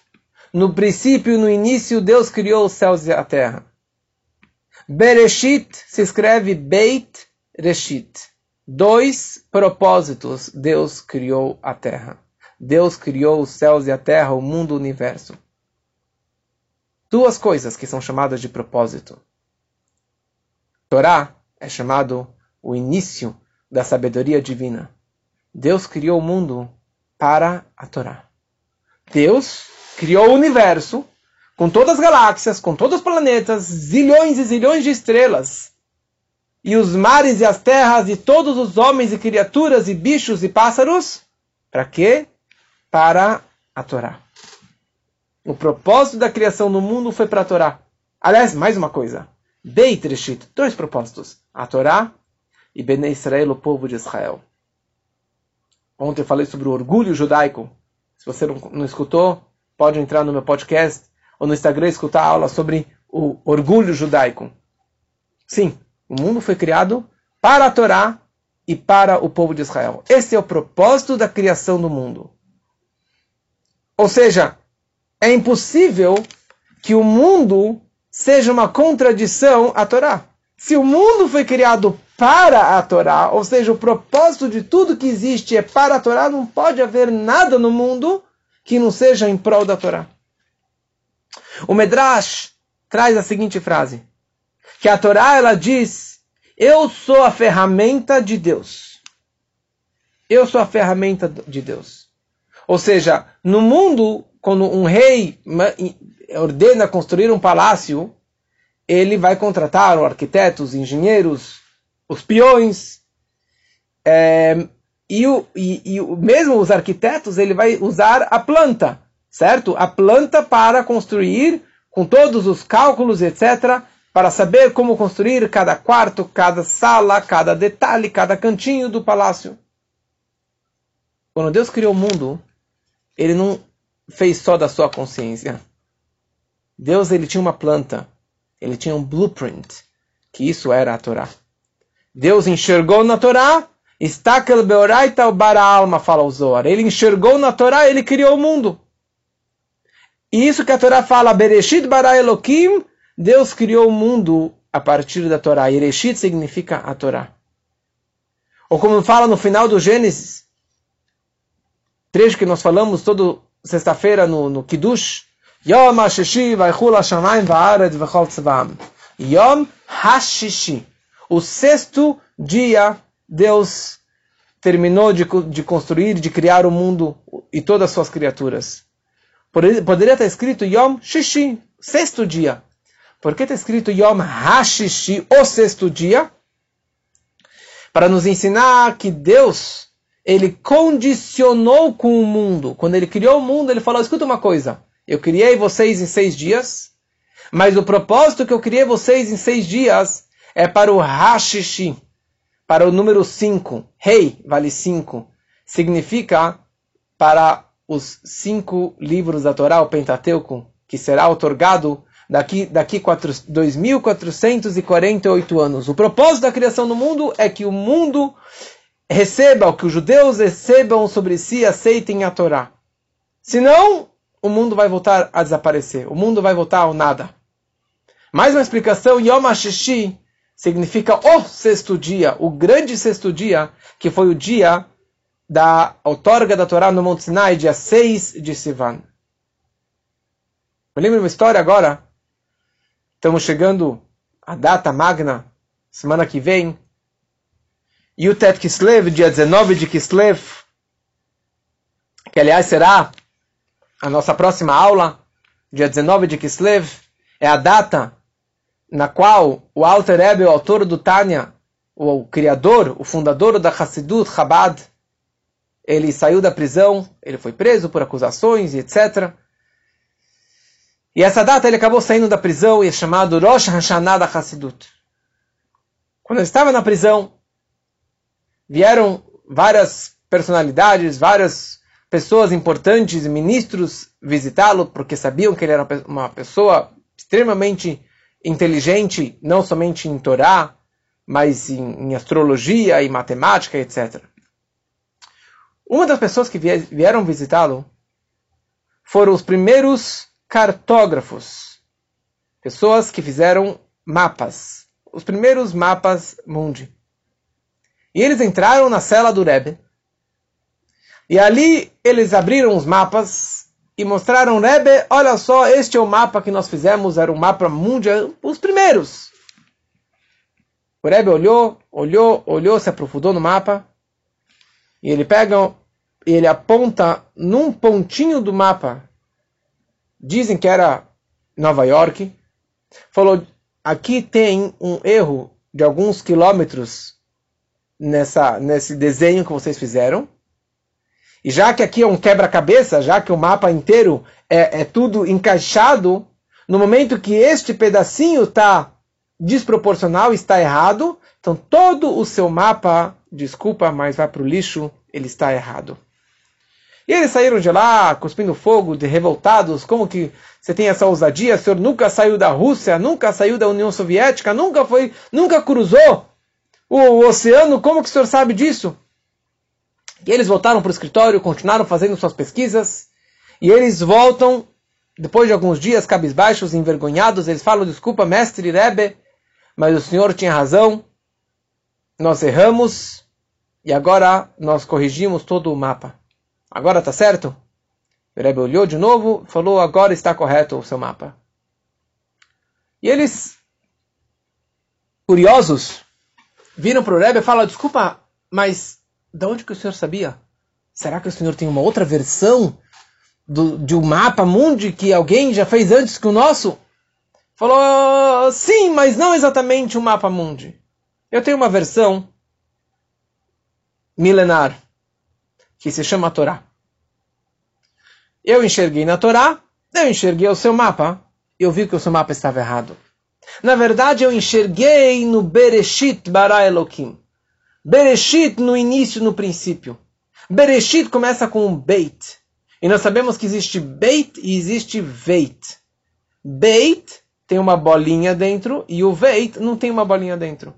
No princípio, no início, Deus criou os céus e a terra. Bereshit se escreve Beit Reshit. Dois propósitos Deus criou a terra. Deus criou os céus e a terra, o mundo, o universo. Duas coisas que são chamadas de propósito. Torá é chamado o início da sabedoria divina. Deus criou o mundo para a Torá. Deus criou o universo com todas as galáxias, com todos os planetas, zilhões e zilhões de estrelas, e os mares e as terras, e todos os homens e criaturas, e bichos e pássaros, para quê? Para a Torá. O propósito da criação do mundo foi para a Torá. Aliás, mais uma coisa. Beit Reshit, dois propósitos. A Torá e Bnei Israel, o povo de Israel. Ontem eu falei sobre o orgulho judaico. Se você não, não escutou, pode entrar no meu podcast ou no Instagram escutar a aula sobre o orgulho judaico. Sim, o mundo foi criado para a Torá e para o povo de Israel. Esse é o propósito da criação do mundo. Ou seja, é impossível que o mundo seja uma contradição à Torá. Se o mundo foi criado para a Torá, ou seja, o propósito de tudo que existe é para a Torá, não pode haver nada no mundo que não seja em prol da Torá. O Medrash traz a seguinte frase: que a Torá ela diz: Eu sou a ferramenta de Deus. Eu sou a ferramenta de Deus. Ou seja, no mundo, quando um rei ordena construir um palácio, ele vai contratar arquitetos, engenheiros, os peões, é, e, o, e, e mesmo os arquitetos, ele vai usar a planta, certo? A planta para construir, com todos os cálculos, etc., para saber como construir cada quarto, cada sala, cada detalhe, cada cantinho do palácio. Quando Deus criou o mundo, ele não fez só da sua consciência. Deus ele tinha uma planta, ele tinha um blueprint, que isso era a Torá. Deus enxergou na Torá, Estakel Beoraita bara alma, fala o Zohar. Ele enxergou na Torá, ele criou o mundo. E isso que a Torá fala, Bereshit bara Elohim, Deus criou o mundo a partir da Torá. Bereshit significa a Torá. Ou como fala no final do Gênesis, trecho que nós falamos toda sexta-feira no, no Kiddush, Yom HaShishi vaychul HaShamayim va'aret v'chol tzvam. Yom HaShishi. O sexto dia, Deus terminou de, de construir, de criar o mundo e todas as suas criaturas. Poderia estar escrito Yom Shishi, sexto dia. Por que está escrito Yom Hashishi, o sexto dia? Para nos ensinar que Deus, ele condicionou com o mundo. Quando ele criou o mundo, ele falou: escuta uma coisa, eu criei vocês em seis dias, mas o propósito que eu criei vocês em seis dias é para o Hashishi, para o número 5. Rei vale 5. Significa para os cinco livros da Torá, o Pentateuco, que será otorgado daqui, daqui 2.448 anos. O propósito da criação do mundo é que o mundo receba, que os judeus recebam sobre si, aceitem a Torá. Senão, o mundo vai voltar a desaparecer. O mundo vai voltar ao nada. Mais uma explicação, Yom HaShishi significa o sexto dia, o grande sexto dia, que foi o dia da outorga da Torá no Monte Sinai, dia 6 de Sivan. Me lembro uma história agora. Estamos chegando à data magna, semana que vem. Yutet Kislev, dia 19 de Kislev, que aliás será a nossa próxima aula, dia 19 de Kislev, é a data na qual o Alter Rebbe, o autor do Tânia, o criador, o fundador da Hassidut Chabad, ele saiu da prisão, ele foi preso por acusações e etc. E essa data ele acabou saindo da prisão e é chamado Rosh Hashanah da Hassidut. Quando ele estava na prisão, vieram várias personalidades, várias pessoas importantes, ministros visitá-lo, porque sabiam que ele era uma pessoa extremamente inteligente, não somente em Torá, mas em, em astrologia e matemática, etc. Uma das pessoas que vieram visitá-lo foram os primeiros cartógrafos, pessoas que fizeram mapas, os primeiros mapas mundi. E eles entraram na cela do Rebbe, e ali eles abriram os mapas e mostraram, Rebbe, olha só, este é o mapa que nós fizemos, era um mapa mundial, os primeiros. O Rebbe olhou, olhou, olhou, se aprofundou no mapa, e ele pega e ele aponta num pontinho do mapa. Dizem que era Nova York. Falou: aqui tem um erro de alguns quilômetros nessa, nesse desenho que vocês fizeram. E já que aqui é um quebra-cabeça, já que o mapa inteiro é, é tudo encaixado, no momento que este pedacinho está desproporcional, está errado, então todo o seu mapa, desculpa, mas vai para o lixo, ele está errado. E eles saíram de lá, cuspindo fogo, de revoltados. Como que você tem essa ousadia? O senhor nunca saiu da Rússia, nunca saiu da União Soviética, nunca foi, nunca cruzou o, o oceano. Como que o senhor sabe disso? E eles voltaram para o escritório, continuaram fazendo suas pesquisas. E eles voltam, depois de alguns dias cabisbaixos, envergonhados. Eles falam: Desculpa, mestre Rebbe, mas o senhor tinha razão. Nós erramos e agora nós corrigimos todo o mapa. Agora está certo? O Rebbe olhou de novo falou, agora está correto o seu mapa. E eles, curiosos, viram para o Rebbe e falaram, desculpa, mas de onde que o senhor sabia? Será que o senhor tem uma outra versão do, de um mapa mundi que alguém já fez antes que o nosso? Falou, sim, mas não exatamente um mapa mundi. Eu tenho uma versão milenar que se chama Torá. Eu enxerguei na Torá, eu enxerguei o seu mapa, eu vi que o seu mapa estava errado. Na verdade, eu enxerguei no Bereshit bara Elohim. Bereshit no início, no princípio. Bereshit começa com um Beit. E nós sabemos que existe Beit e existe Veit. Beit tem uma bolinha dentro e o Veit não tem uma bolinha dentro.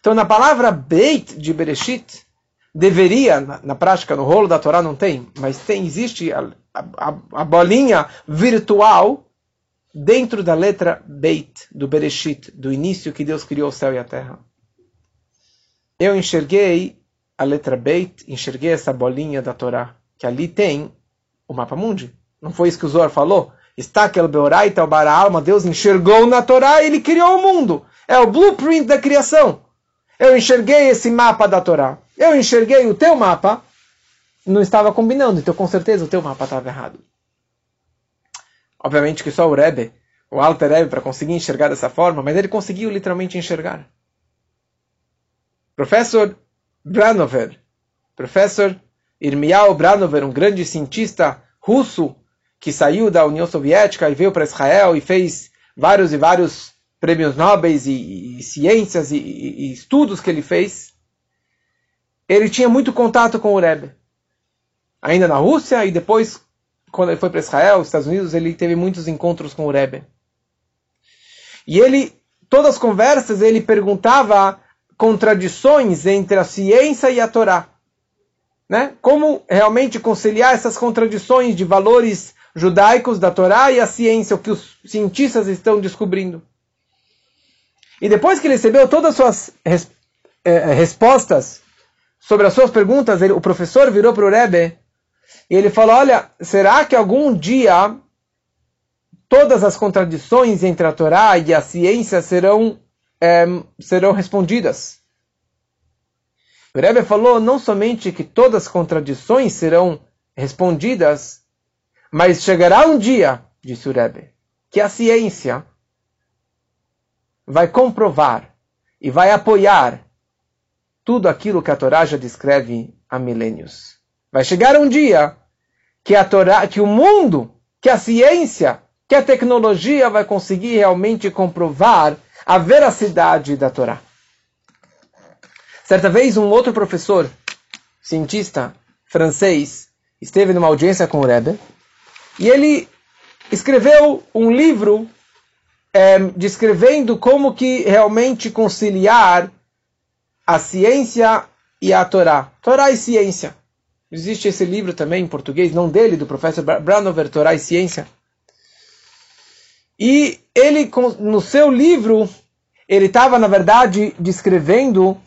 Então, na palavra Beit de Bereshit, deveria, na, na, prática, no rolo da Torá não tem, mas tem, existe a, a, a bolinha virtual dentro da letra Beit, do Bereshit, do início que Deus criou o céu e a terra. Eu enxerguei a letra Beit, enxerguei essa bolinha da Torá, que ali tem o mapa mundi. Não foi isso que o Zohar falou? Está aquele Beoraita, o Bara Deus enxergou na Torá e ele criou o mundo. É o blueprint da criação. Eu enxerguei esse mapa da Torá. Eu enxerguei o teu mapa, não estava combinando, então com certeza o teu mapa estava errado. Obviamente que só o Rebbe, o Alter Rebbe, para conseguir enxergar dessa forma, mas ele conseguiu literalmente enxergar. Professor Branover, professor Irmial Branover, um grande cientista russo que saiu da União Soviética e veio para Israel e fez vários e vários prêmios nobres e, e ciências e, e, estudos que ele fez, ele tinha muito contato com o Rebbe. Ainda na Rússia e depois, quando ele foi para Israel, Estados Unidos, ele teve muitos encontros com o Rebbe. E ele, todas as conversas, ele perguntava contradições entre a ciência e a Torá. Né? Como realmente conciliar essas contradições de valores judaicos da Torá e a ciência, o que os cientistas estão descobrindo. E depois que ele recebeu todas as suas res, eh, respostas sobre as suas perguntas, ele, o professor virou para o Rebbe e ele falou: Olha, será que algum dia todas as contradições entre a Torá e a ciência serão, serão respondidas? O Rebbe falou não somente que todas as contradições serão respondidas, mas chegará um dia, disse o Rebbe, que a ciência vai comprovar e vai apoiar tudo aquilo que a Torá já descreve há milênios. Vai chegar um dia que a Torá, que o mundo, que a ciência que a tecnologia vai conseguir realmente comprovar a veracidade da Torá. Certa vez, um outro professor, cientista francês, esteve numa audiência com o Rebbe e ele escreveu um livro é, descrevendo como que realmente conciliar a ciência e a Torá. Torá e ciência. Existe esse livro também em português, não dele, do professor Branover, Torá e Ciência. E ele, no seu livro, ele estava, na verdade, descrevendo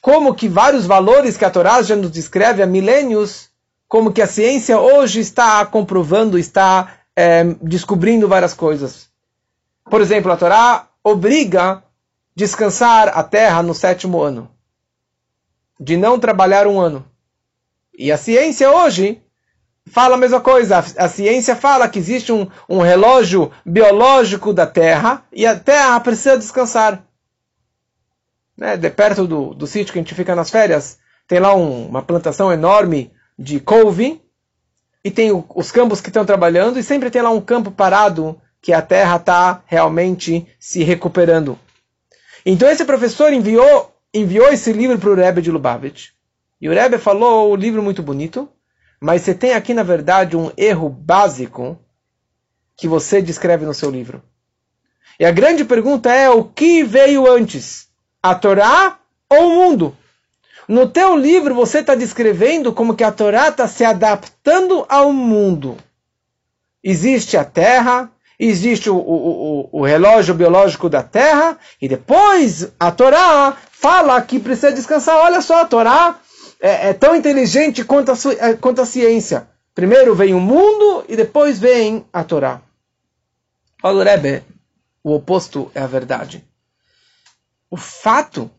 como que vários valores que a Torá já nos descreve há milênios, como que a ciência hoje está comprovando, está é, descobrindo várias coisas. Por exemplo, a Torá obriga descansar a terra no sétimo ano, de não trabalhar um ano. E a ciência hoje fala a mesma coisa. A, ciência fala que existe um, um, relógio biológico da Terra e a Terra precisa descansar. Né? De perto do, do sítio que a gente fica nas férias, tem lá um, uma plantação enorme de couve e tem o, os campos que estão trabalhando e sempre tem lá um campo parado que a Terra está realmente se recuperando. Então esse professor enviou, enviou esse livro para o Rebbe de Lubavitch. E o Rebbe falou o livro muito bonito, mas você tem aqui, na verdade, um erro básico que você descreve no seu livro. E a grande pergunta é: o que veio antes? A Torá ou o mundo? No teu livro você está descrevendo como que a Torá está se adaptando ao mundo. Existe a terra, existe o, o, o, o, relógio biológico da terra, e depois a Torá fala que precisa descansar. Olha só, a Torá é, é tão inteligente quanto a, é, quanto a ciência. Primeiro vem o mundo e depois vem a Torá. O Rebbe, o oposto é a verdade. O fato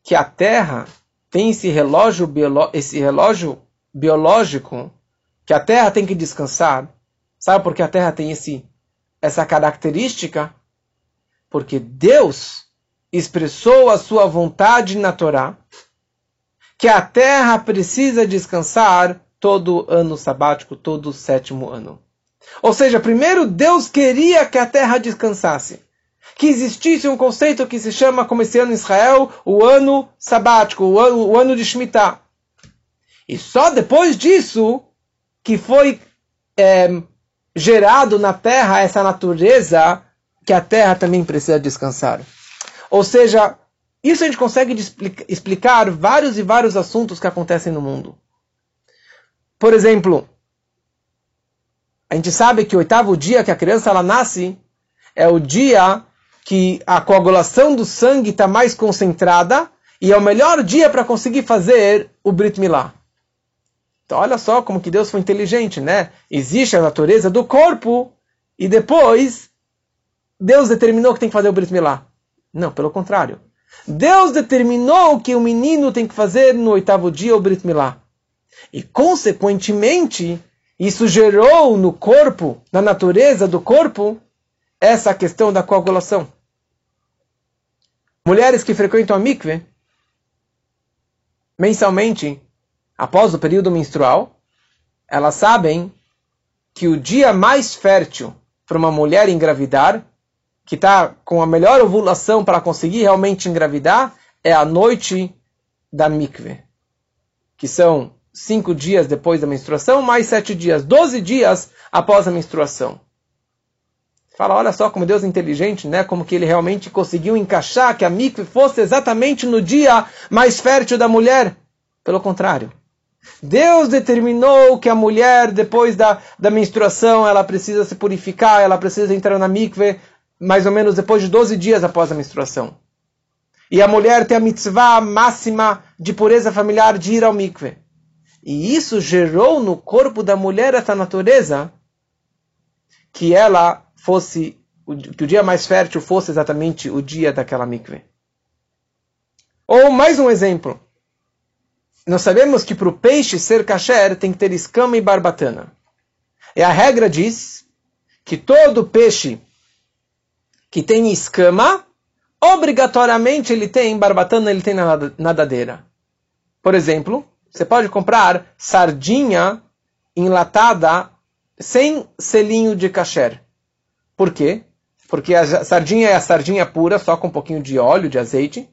que a Terra tem esse relógio, esse relógio biológico, que a Terra tem que descansar, sabe por que a Terra tem esse, essa característica? Porque Deus expressou a sua vontade na Torá que a terra precisa descansar todo ano sabático, todo sétimo ano. Ou seja, primeiro Deus queria que a terra descansasse. Que existisse um conceito que se chama, como esse ano em Israel, o ano sabático, o ano, o ano de Shemitah. E só depois disso que foi é, gerado na terra essa natureza que a terra também precisa descansar. Ou seja, isso a gente consegue explicar vários e vários assuntos que acontecem no mundo. Por exemplo, a gente sabe que o oitavo dia que a criança ela nasce é o dia que a coagulação do sangue está mais concentrada e é o melhor dia para conseguir fazer o Brit Milá. Então olha só como que Deus foi inteligente, né? Existe a natureza do corpo e depois Deus determinou que tem que fazer o Brit Milá. Não, pelo contrário. Deus determinou que o menino tem que fazer no oitavo dia o Brit Milá. E, consequentemente, isso gerou no corpo, na natureza do corpo, essa questão da coagulação. Mulheres que frequentam a mikve, mensalmente, após o período menstrual, elas sabem que o dia mais fértil para uma mulher engravidar que está com a melhor ovulação para conseguir realmente engravidar é a noite da mikve, que são cinco dias depois da menstruação, mais sete dias, doze dias após a menstruação. Fala, olha só como Deus é inteligente, né? Como que ele realmente conseguiu encaixar que a mikve fosse exatamente no dia mais fértil da mulher. Pelo contrário, Deus determinou que a mulher, depois da, da menstruação, ela precisa se purificar, ela precisa entrar na mikve mais ou menos depois de 12 dias após a menstruação. E a mulher tem a mitzvah máxima de pureza familiar de ir ao mikve. E isso gerou no corpo da mulher essa natureza que ela fosse, que o dia mais fértil fosse exatamente o dia daquela mikve. Ou mais um exemplo. Nós sabemos que para o peixe ser kasher tem que ter escama e barbatana. E a regra diz que todo peixe que tem escama, obrigatoriamente ele tem barbatana, ele tem nadadeira. Por exemplo, você pode comprar sardinha enlatada sem selinho de kasher. Por quê? Porque a sardinha é a sardinha pura, só com um pouquinho de óleo, de azeite.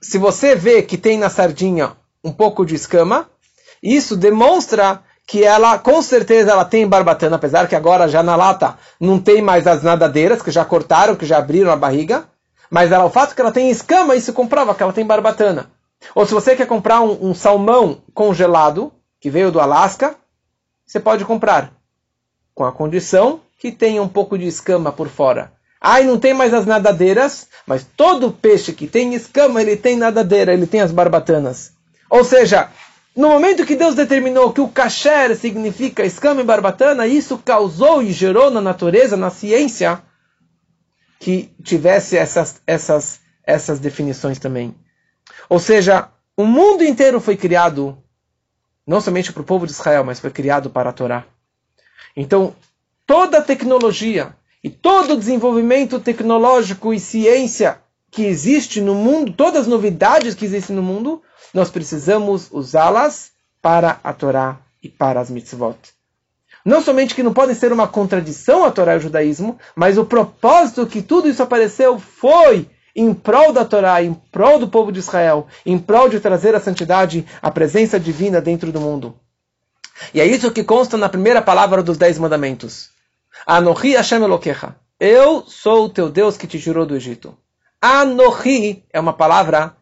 Se você vê que tem na sardinha um pouco de escama, isso demonstra que ela, com certeza, ela tem barbatana, apesar que agora já na lata não tem mais as nadadeiras, que já cortaram, que já abriram a barriga. Mas ela, o fato que ela tem escama, isso comprova que ela tem barbatana. Ou se você quer comprar um, um salmão congelado, que veio do Alasca, você pode comprar. Com a condição que tenha um pouco de escama por fora. Ah, e não tem mais as nadadeiras, mas todo peixe que tem escama, ele tem nadadeira, ele tem as barbatanas. Ou seja, no momento que Deus determinou que o kasher significa escama e barbatana, isso causou e gerou na natureza, na ciência, que tivesse essas, essas, essas definições também. Ou seja, o mundo inteiro foi criado não somente para o povo de Israel, mas foi criado para a Torá. Então, toda a tecnologia e todo o desenvolvimento tecnológico e ciência que existe no mundo, todas as novidades que existem no mundo, nós precisamos usá-las para a Torá e para as mitzvot. Não somente que não podem ser uma contradição à Torá e ao judaísmo, mas o propósito que tudo isso apareceu foi em prol da Torá, em prol do povo de Israel, em prol de trazer a santidade, a presença divina dentro do mundo. E é isso que consta na primeira palavra dos Dez Mandamentos. Anohi Hashem Elokecha. Eu sou o teu Deus que te tirou do Egito. Anohi é uma palavra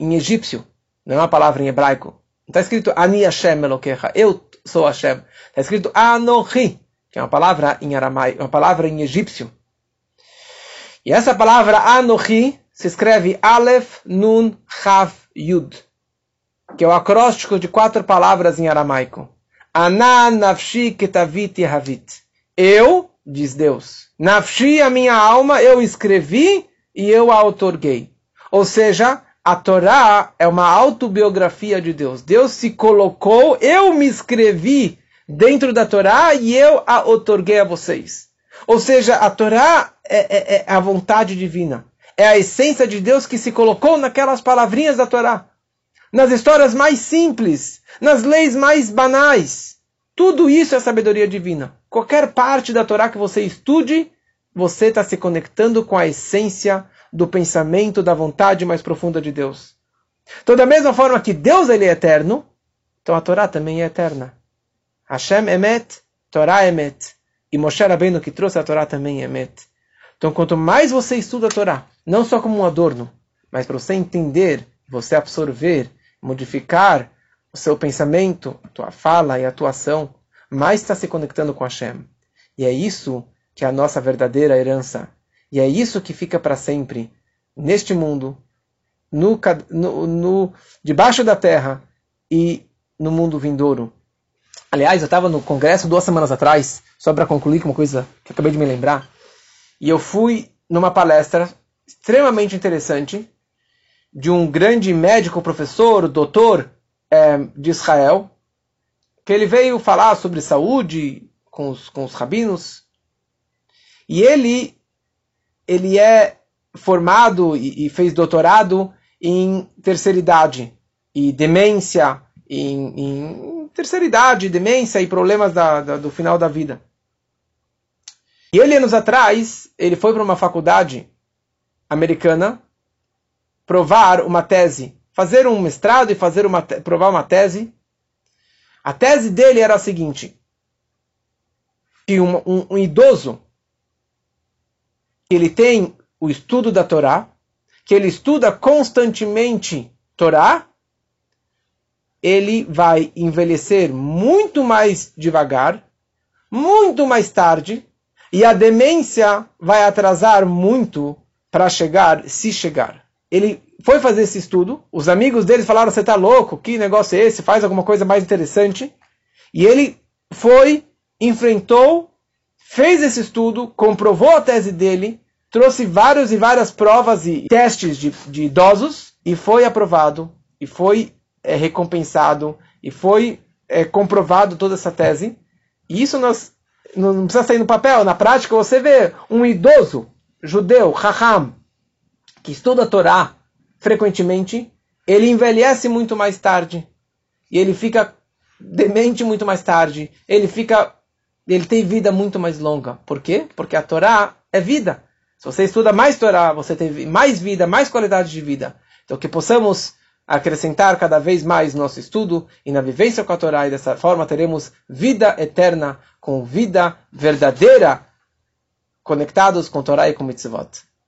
em egípcio, não é uma palavra em hebraico. Está escrito Ani Hashem Elokecha. Eu sou Hashem. Está escrito Anohi, que é uma palavra em aramaico, uma palavra em egípcio. E essa palavra Anohi se escreve Aleph Nun Chav Yud, que é o acróstico de quatro palavras em aramaico. Ana Nafshi Ketavit Havit. Eu, diz Deus, Nafshi, a minha alma, eu escrevi e eu a otorguei. Ou seja, a Torá é uma autobiografia de Deus. Deus se colocou, eu me escrevi dentro da Torá e eu a otorguei a vocês. Ou seja, a Torá é, é, é, a vontade divina. É a essência de Deus que se colocou naquelas palavrinhas da Torá. Nas histórias mais simples, nas leis mais banais. Tudo isso é sabedoria divina. Qualquer parte da Torá que você estude, você está se conectando com a essência do pensamento, da vontade mais profunda de Deus. Então, da mesma forma que Deus ele é eterno, então a Torá também é eterna. Hashem Emet, Torá Emet. E Moshe Rabbeinu que trouxe a Torá também é Emet. Então, quanto mais você estuda a Torá, não só como um adorno, mas para você entender, você absorver, modificar o seu pensamento, a tua fala e a tua ação, mais está se conectando com Hashem. E é isso que é a nossa verdadeira herança. E é isso que fica para sempre neste mundo, no, no, no, debaixo da terra e no mundo vindouro. Aliás, eu estava no congresso duas semanas atrás, só para concluir com uma coisa que acabei de me lembrar. E eu fui numa palestra extremamente interessante de um grande médico, professor, doutor é, de Israel, que ele veio falar sobre saúde com os, com os rabinos. E ele, ele é formado e, e fez doutorado em terceira idade e demência, em, em terceira idade, demência e problemas da, da, do final da vida. E ele, anos atrás, ele foi para uma faculdade americana provar uma tese, fazer um mestrado e fazer uma provar uma tese. A tese dele era a seguinte: que um, um, um idoso ele tem o estudo da Torá, que ele estuda constantemente Torá, ele vai envelhecer muito mais devagar, muito mais tarde, e a demência vai atrasar muito para chegar, se chegar. Ele foi fazer esse estudo, os amigos dele falaram: Você está louco? Que negócio é esse? Faz alguma coisa mais interessante. E ele foi, enfrentou, fez esse estudo, comprovou a tese dele, trouxe vários e várias provas e testes de, de idosos e foi aprovado, e foi é, recompensado, e foi é, comprovado toda essa tese. E isso nós não precisa sair no papel, na prática você vê um idoso judeu, Raham, que estuda a Torá frequentemente, ele envelhece muito mais tarde. E ele fica demente muito mais tarde. Ele fica ele tem vida muito mais longa. Por quê? Porque a Torá é vida. Se você estuda mais Torá, você tem mais vida, mais qualidade de vida. Então que possamos acrescentar cada vez mais no nosso estudo e na vivência com a Torá, e dessa forma teremos vida eterna, com vida verdadeira, conectados com Torá e com mitzvot.